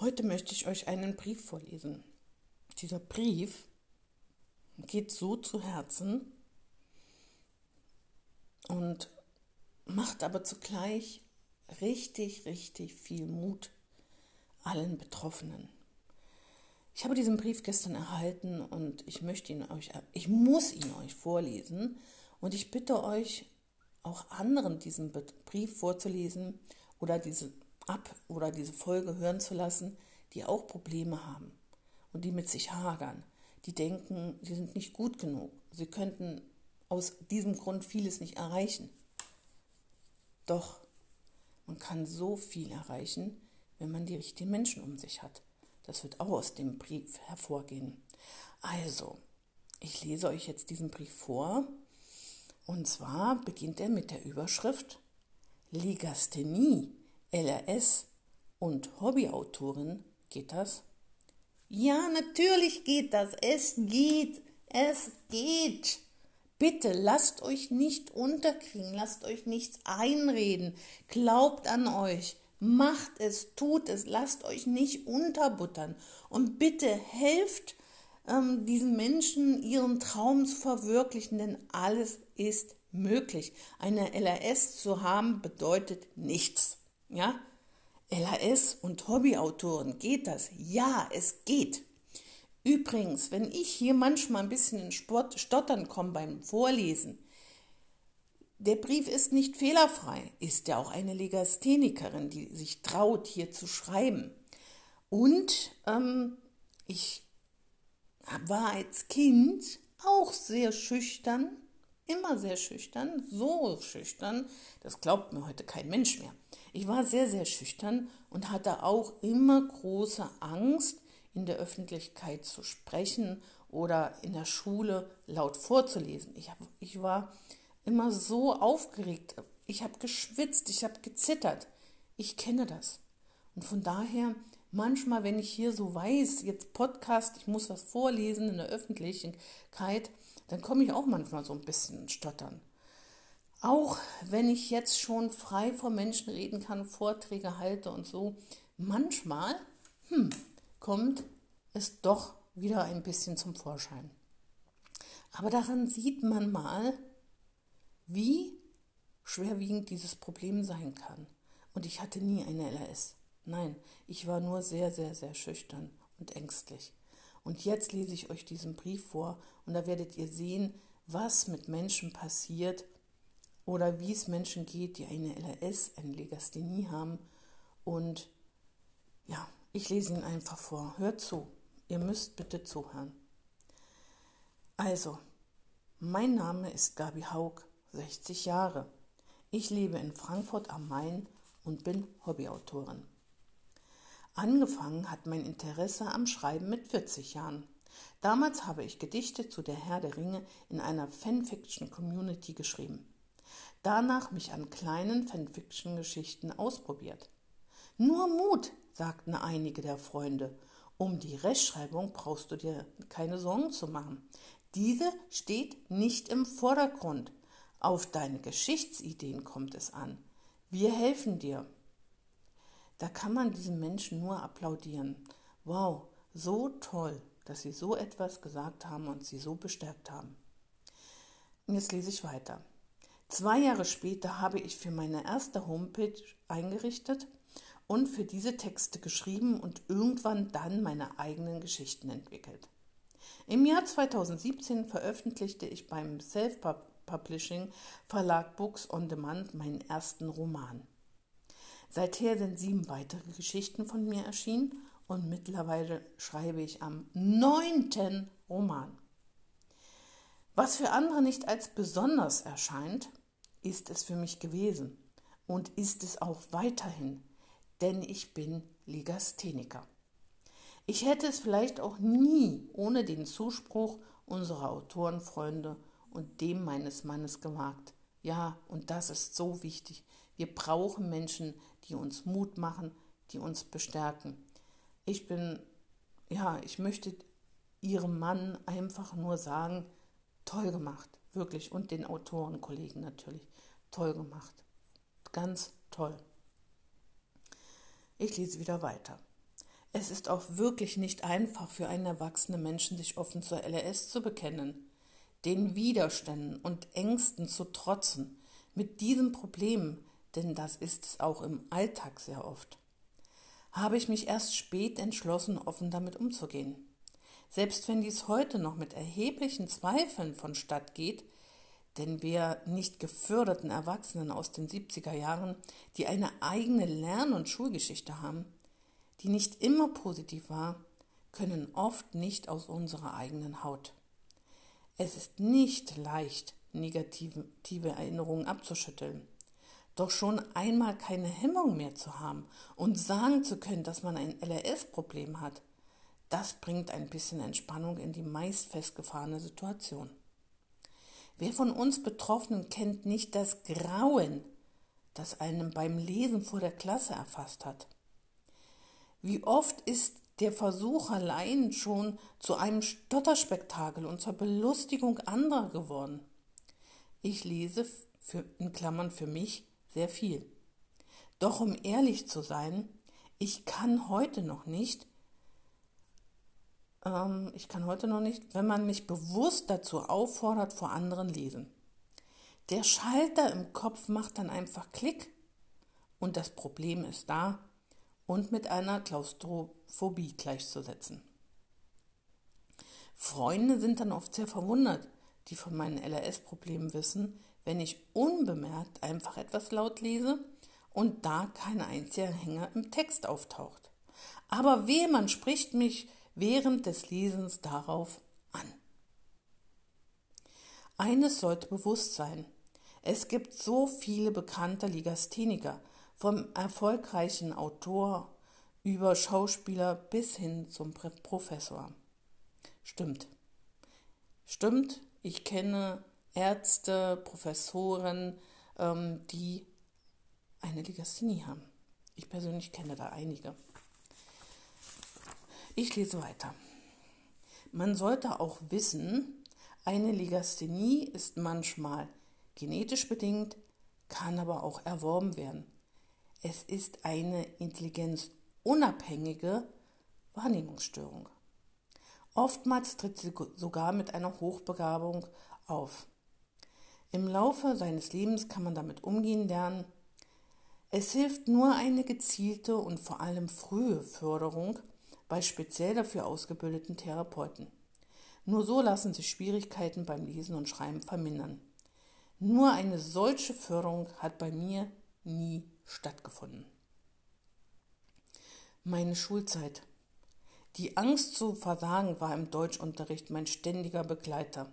Heute möchte ich euch einen Brief vorlesen. Dieser Brief geht so zu Herzen und macht aber zugleich richtig, richtig viel Mut allen Betroffenen. Ich habe diesen Brief gestern erhalten und ich möchte ihn euch, ich muss ihn euch vorlesen und ich bitte euch, auch anderen diesen Brief vorzulesen oder diese ab oder diese Folge hören zu lassen, die auch Probleme haben und die mit sich hagern, die denken, sie sind nicht gut genug, sie könnten aus diesem Grund vieles nicht erreichen. Doch man kann so viel erreichen, wenn man die richtigen Menschen um sich hat. Das wird auch aus dem Brief hervorgehen. Also, ich lese euch jetzt diesen Brief vor. Und zwar beginnt er mit der Überschrift Legasthenie, LRS und Hobbyautorin. Geht das? Ja, natürlich geht das. Es geht. Es geht. Bitte lasst euch nicht unterkriegen, lasst euch nichts einreden. Glaubt an euch. Macht es, tut es, lasst euch nicht unterbuttern. Und bitte helft ähm, diesen Menschen, ihren Traum zu verwirklichen, denn alles ist möglich. Eine LRS zu haben bedeutet nichts. Ja? LRS und Hobbyautoren, geht das? Ja, es geht. Übrigens, wenn ich hier manchmal ein bisschen in Sport, Stottern komme beim Vorlesen, der Brief ist nicht fehlerfrei, ist ja auch eine Legasthenikerin, die sich traut, hier zu schreiben. Und ähm, ich war als Kind auch sehr schüchtern, immer sehr schüchtern, so schüchtern, das glaubt mir heute kein Mensch mehr. Ich war sehr, sehr schüchtern und hatte auch immer große Angst, in der Öffentlichkeit zu sprechen oder in der Schule laut vorzulesen. Ich, hab, ich war immer so aufgeregt. Ich habe geschwitzt, ich habe gezittert. Ich kenne das. Und von daher, manchmal, wenn ich hier so weiß, jetzt Podcast, ich muss was vorlesen in der Öffentlichkeit, dann komme ich auch manchmal so ein bisschen stottern. Auch wenn ich jetzt schon frei vor Menschen reden kann, Vorträge halte und so, manchmal hm, kommt es doch wieder ein bisschen zum Vorschein. Aber daran sieht man mal, wie schwerwiegend dieses Problem sein kann. Und ich hatte nie eine LRS. Nein, ich war nur sehr, sehr, sehr schüchtern und ängstlich. Und jetzt lese ich euch diesen Brief vor und da werdet ihr sehen, was mit Menschen passiert oder wie es Menschen geht, die eine LRS, eine Legasthenie haben. Und ja, ich lese ihn einfach vor. Hört zu. Ihr müsst bitte zuhören. Also, mein Name ist Gabi Haug 60 Jahre. Ich lebe in Frankfurt am Main und bin Hobbyautorin. Angefangen hat mein Interesse am Schreiben mit 40 Jahren. Damals habe ich Gedichte zu der Herr der Ringe in einer Fanfiction-Community geschrieben. Danach mich an kleinen Fanfiction-Geschichten ausprobiert. Nur Mut, sagten einige der Freunde. Um die Rechtschreibung brauchst du dir keine Sorgen zu machen. Diese steht nicht im Vordergrund. Auf deine Geschichtsideen kommt es an. Wir helfen dir. Da kann man diesen Menschen nur applaudieren. Wow, so toll, dass sie so etwas gesagt haben und sie so bestärkt haben. Jetzt lese ich weiter. Zwei Jahre später habe ich für meine erste Homepage eingerichtet und für diese Texte geschrieben und irgendwann dann meine eigenen Geschichten entwickelt. Im Jahr 2017 veröffentlichte ich beim Self-Pub Publishing Verlag Books on Demand meinen ersten Roman. Seither sind sieben weitere Geschichten von mir erschienen und mittlerweile schreibe ich am neunten Roman. Was für andere nicht als besonders erscheint, ist es für mich gewesen und ist es auch weiterhin, denn ich bin Legastheniker. Ich hätte es vielleicht auch nie ohne den Zuspruch unserer Autorenfreunde und dem meines Mannes gewagt. Ja, und das ist so wichtig. Wir brauchen Menschen, die uns Mut machen, die uns bestärken. Ich bin, ja, ich möchte ihrem Mann einfach nur sagen, toll gemacht, wirklich, und den Autorenkollegen natürlich, toll gemacht, ganz toll. Ich lese wieder weiter. Es ist auch wirklich nicht einfach für einen erwachsenen Menschen, sich offen zur LRS zu bekennen, den Widerständen und Ängsten zu trotzen, mit diesem Problem, denn das ist es auch im Alltag sehr oft, habe ich mich erst spät entschlossen, offen damit umzugehen. Selbst wenn dies heute noch mit erheblichen Zweifeln vonstatt geht, denn wir nicht geförderten Erwachsenen aus den 70er Jahren, die eine eigene Lern- und Schulgeschichte haben, die nicht immer positiv war, können oft nicht aus unserer eigenen Haut. Es ist nicht leicht, negative Erinnerungen abzuschütteln. Doch schon einmal keine Hemmung mehr zu haben und sagen zu können, dass man ein LRS-Problem hat, das bringt ein bisschen Entspannung in die meist festgefahrene Situation. Wer von uns Betroffenen kennt nicht das Grauen, das einem beim Lesen vor der Klasse erfasst hat? Wie oft ist der Versuch allein schon zu einem Stotterspektakel und zur Belustigung anderer geworden? Ich lese für, in Klammern für mich sehr viel. Doch um ehrlich zu sein, ich kann heute noch nicht, ähm, ich kann heute noch nicht, wenn man mich bewusst dazu auffordert, vor anderen lesen. Der Schalter im Kopf macht dann einfach Klick und das Problem ist da, und mit einer Klaustrophobie gleichzusetzen. Freunde sind dann oft sehr verwundert, die von meinen LRS-Problemen wissen, wenn ich unbemerkt einfach etwas laut lese und da kein einziger Hänger im Text auftaucht. Aber weh, man spricht mich während des Lesens darauf an. Eines sollte bewusst sein. Es gibt so viele bekannte Legastheniker, vom erfolgreichen Autor über Schauspieler bis hin zum Professor. Stimmt. Stimmt, ich kenne Ärzte, Professoren, ähm, die eine Legasthenie haben. Ich persönlich kenne da einige. Ich lese weiter. Man sollte auch wissen, eine Legasthenie ist manchmal genetisch bedingt, kann aber auch erworben werden. Es ist eine intelligenzunabhängige Wahrnehmungsstörung. Oftmals tritt sie sogar mit einer Hochbegabung auf. Im Laufe seines Lebens kann man damit umgehen lernen. Es hilft nur eine gezielte und vor allem frühe Förderung bei speziell dafür ausgebildeten Therapeuten. Nur so lassen sich Schwierigkeiten beim Lesen und Schreiben vermindern. Nur eine solche Förderung hat bei mir nie stattgefunden. Meine Schulzeit. Die Angst zu versagen war im Deutschunterricht mein ständiger Begleiter.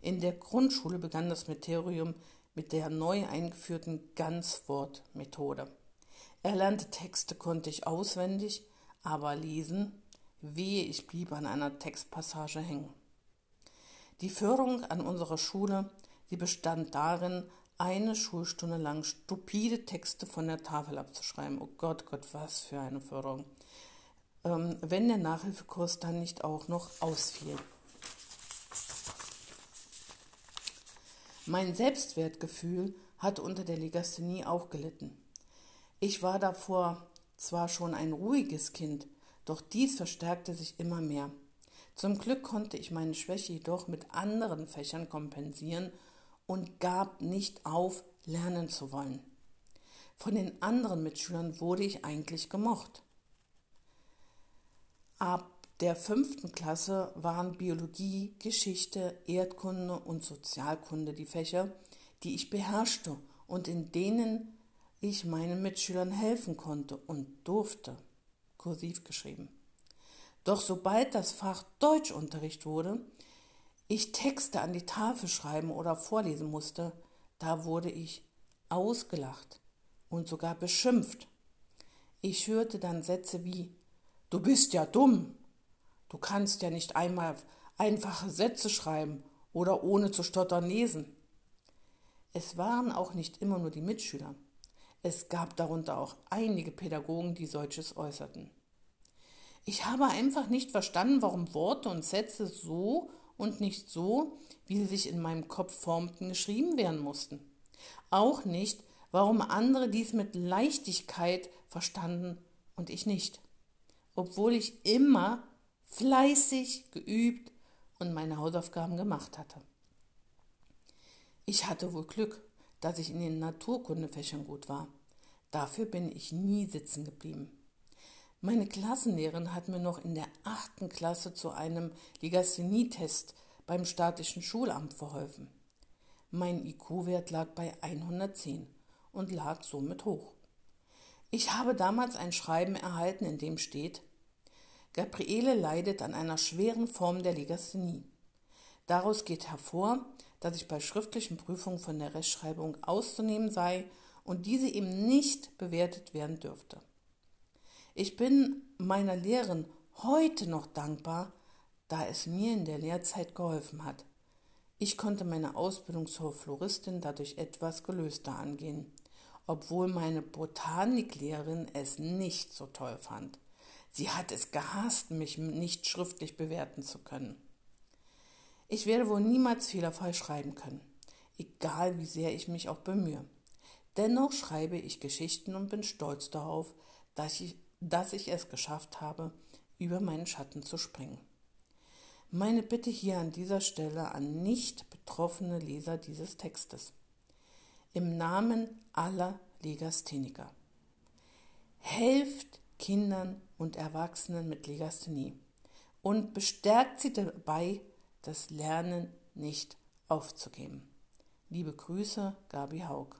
In der Grundschule begann das Meteorium mit der neu eingeführten Ganzwortmethode. Erlernte Texte konnte ich auswendig, aber lesen, wehe, ich blieb an einer Textpassage hängen. Die Förderung an unserer Schule, die bestand darin, eine Schulstunde lang stupide Texte von der Tafel abzuschreiben. Oh Gott, Gott, was für eine Förderung. Ähm, wenn der Nachhilfekurs dann nicht auch noch ausfiel. Mein Selbstwertgefühl hatte unter der Legasthenie auch gelitten. Ich war davor zwar schon ein ruhiges Kind, doch dies verstärkte sich immer mehr. Zum Glück konnte ich meine Schwäche jedoch mit anderen Fächern kompensieren und gab nicht auf, lernen zu wollen. Von den anderen Mitschülern wurde ich eigentlich gemocht. Ab der fünften Klasse waren Biologie, Geschichte, Erdkunde und Sozialkunde die Fächer, die ich beherrschte und in denen ich meinen Mitschülern helfen konnte und durfte. Kursiv geschrieben. Doch sobald das Fach Deutschunterricht wurde, ich Texte an die Tafel schreiben oder vorlesen musste, da wurde ich ausgelacht und sogar beschimpft. Ich hörte dann Sätze wie Du bist ja dumm. Du kannst ja nicht einmal einfache Sätze schreiben oder ohne zu stottern lesen. Es waren auch nicht immer nur die Mitschüler. Es gab darunter auch einige Pädagogen, die solches äußerten. Ich habe einfach nicht verstanden, warum Worte und Sätze so und nicht so, wie sie sich in meinem Kopf formten, geschrieben werden mussten. Auch nicht, warum andere dies mit Leichtigkeit verstanden und ich nicht. obwohl ich immer fleißig geübt und meine Hausaufgaben gemacht hatte. Ich hatte wohl Glück, dass ich in den Naturkundefächern gut war. Dafür bin ich nie sitzen geblieben. Meine Klassenlehrerin hat mir noch in der achten Klasse zu einem Legasthenietest beim statischen Schulamt verholfen. Mein IQ-Wert lag bei 110 und lag somit hoch. Ich habe damals ein Schreiben erhalten, in dem steht, Gabriele leidet an einer schweren Form der Legasthenie. Daraus geht hervor, dass ich bei schriftlichen Prüfungen von der Rechtschreibung auszunehmen sei und diese eben nicht bewertet werden dürfte. Ich bin meiner Lehrerin heute noch dankbar, da es mir in der Lehrzeit geholfen hat. Ich konnte meine Ausbildung zur Floristin dadurch etwas gelöster angehen, obwohl meine Botaniklehrerin es nicht so toll fand. Sie hat es gehasst, mich nicht schriftlich bewerten zu können. Ich werde wohl niemals fehlerfrei schreiben können, egal wie sehr ich mich auch bemühe. Dennoch schreibe ich Geschichten und bin stolz darauf, dass ich, dass ich es geschafft habe, über meinen Schatten zu springen. Meine Bitte hier an dieser Stelle an nicht betroffene Leser dieses Textes. Im Namen aller Legastheniker. Helft Kindern und Erwachsenen mit Legasthenie und bestärkt sie dabei, das Lernen nicht aufzugeben. Liebe Grüße, Gabi Haug.